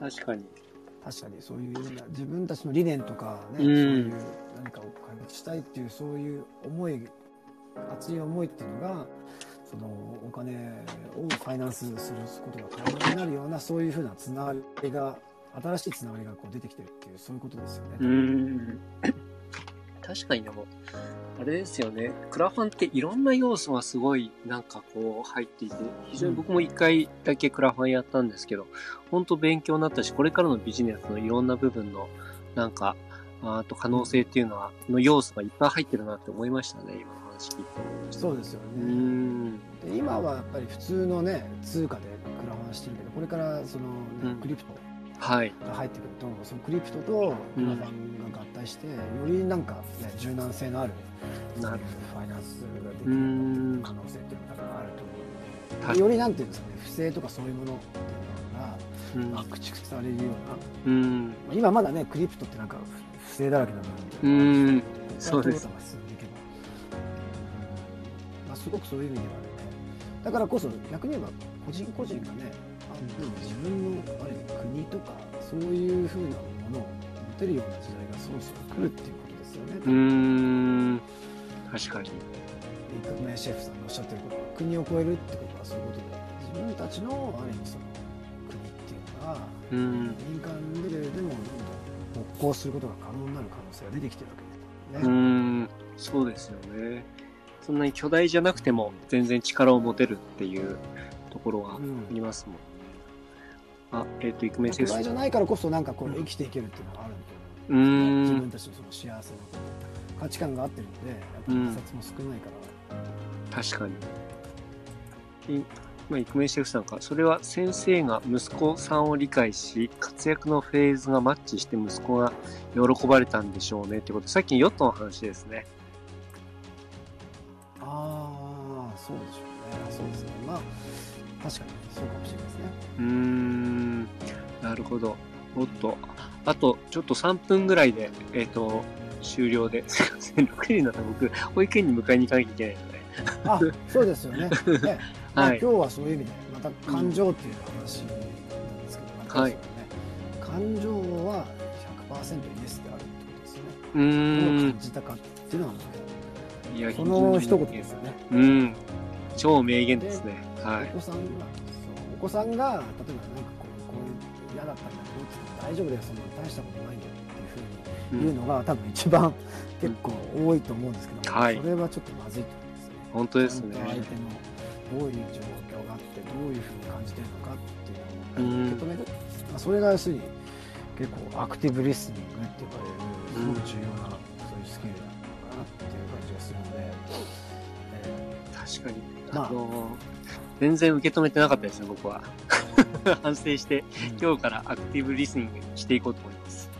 確かに。確かにそういうような自分たちの理念とかね、うんそういう何かを解決したいっていうそういう思い熱い思いっていうのがそのお金をファイナンスすることが可能になるようなそういうふうなつながりが新しいつながりがこう出てきてるっていうそういうことですよね。うん。確かにでも、あれですよね。クラファンっていろんな要素がすごいなんかこう入っていて、非常に僕も一回だけクラファンやったんですけど、本当勉強になったし、これからのビジネスのいろんな部分のなんか、あと可能性っていうのは、の要素がいっぱい入ってるなって思いましたね、今の話聞いて。そうですようね。ん。で今はやっぱり普通のね通貨でクラファンしてるけどこれからその、ねうんクリプトはい。が入ってくるとそのクリプトとクラファンが合体して、よりなんか、ね、柔軟性のあるなるファイナンスができうるん。可能性っていうのがあると思う。の確でよりなんていうんですかね不正とかそういうものっていうのが、まあ、駆逐されるような、うん。まあ、今まだねクリプトってなんか不不正だらけな部分ってうんん。そうです。まあ、すごくそういう意味ではね。だからこそ逆に言えば個人個人がねあでも自分のある意味国とかそういうふうなものを持てるような時代がそろそろ来るっていうことですよね。うーん。確かに。イクメンシェフさんがおっしゃってることは国を超えるってことはそういうことで自分たちのある意味その国っていうのがうん。民間レベルでもどんどん勃興することが可能になる可能性が出てきてるわけですうね。ん。そうですよね。そんなに巨大じゃなくても全然力を持てるっていうところはあうんりますもん。あ、えっ、と、イクメン巨先生。大じゃないからこそなんかこう生きていけるっていうのがあるとう思うんですね自ーん。分たちのその幸せの価値観が合ってるのでやっぱり摩擦も少ないから、確かに。いまあ、イクメンシェフさんか、それは先生が息子さんを理解し、活躍のフェーズがマッチして息子が喜ばれたんでしょうねってことで、さっきのヨットの話ですね。ああそうでしょうねそうですねまあ確かにそうかもしれないですね。うーん、なるほど。おっと、あと、ちょっと3分ぐらいで、えっ、と、終了で、すいません、6時になったら僕、保育園に迎えに行かなきゃいけないので。あそうですよね。ね、まあはい。今日はそういう意味でまた感情っていう話なんですけど、なんかそうね。感情は100%イエスであるってことですよね。うどうーん感。じたかっていうのは、いやその一言ですよね。うん。超名言ですね。はい。お子さんがそうお子さんが例えばなんかこうこう嫌だったんだけどって言って大丈夫だよそんな大したことないよっていうふうに言うのが多分一番結構多いと思うんですけど、はいそれはちょっとまずいと思うんですよね。本当ですね相手のどういう状況があってどういうふうに感じてるのかっていうのを受け止める、まあ、それが要するに結構アクティブリスニングって呼ばれるすごく重要な、そういうスキルなのかなっていう感じがするので、え確かに。まああの全然受け止めてなかったですね、僕は。反省して、ー今日からアクティブリスニングしていこうと思います。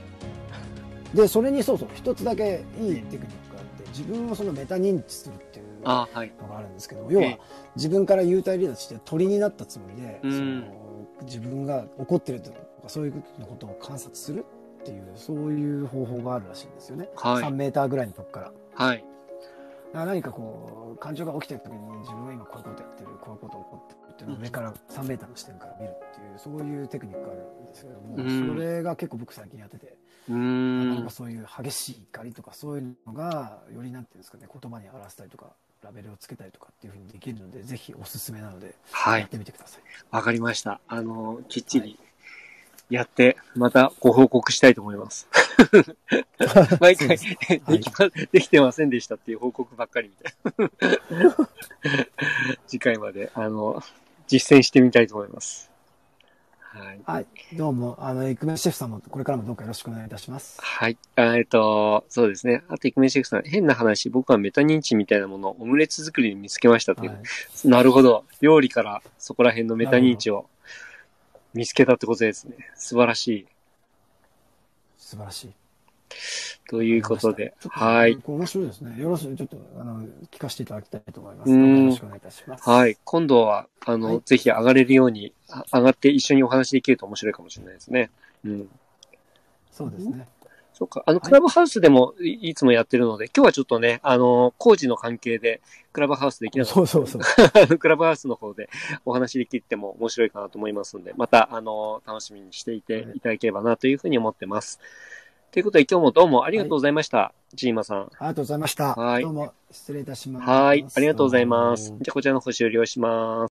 でそれにそうそう一つだけいいテクニックがあって自分をそのメタ認知するっていう。のがあるんですけど要はええ自分から幽体離脱して鳥になったつもりで、うんその自分が怒ってるとかそういうことを観察するっていうそういう方法があるらしいんですよね、はい3メーターぐらいのとこから。はい。何かこう感情が起きてる時に自分は今こういうことやってるこういうこと起こってるっていうのを上から3メーターの視点から見るっていうそういうテクニックがあるんですけども、うんそれが結構僕最近やってて。んなかなか。そういう激しい怒りとかそういうのがよりなんていうんですかね言葉に表したりとかラベルをつけたりとかっていうふうにできるのでぜひおすすめなのではい。やってみてください。わかりました。あの、きっちりやって、またご報告したいと思います。毎回、できま、できてませんでしたっていう報告ばっかりみたいな。次回まで、あの、実践してみたいと思います。はい。はい、どうもあのイクメンシェフさんもこれからもどうかよろしくお願いいたします。はい。あえっと、そうですね。あと、イクメンシェフさん、変な話、僕はメタ認知みたいなものをオムレツ作りに見つけましたっていう。はい、なるほど。料理からそこら辺のメタ認知を見つけたってことですね。素晴らしい。素晴らしい。ということで、はい。面白いですね。よろしくちょっとあの聞かせていただきたいと思います。うんよろしくお願いいたします。はい。今度は、あの、はいぜひ上がれるように、あ上がって一緒にお話できると面白いかもしれないですね。うん。そうですね。そうか。あの、クラブハウスでもい,、つもやってるので、今日はちょっとね、あの、工事の関係で、クラブハウスできなかった。そうそうそう。クラブハウスの方でお話できても面白いかなと思いますので、また、あの、楽しみにしていていただければなというふうに思ってます。ということで、今日もどうもありがとうございました。ジーマさん。ありがとうございました。はいどうも失礼いたします。はい。ありがとうございます。じゃあ、こちらの方終了します。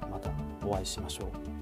たお会いしましょう。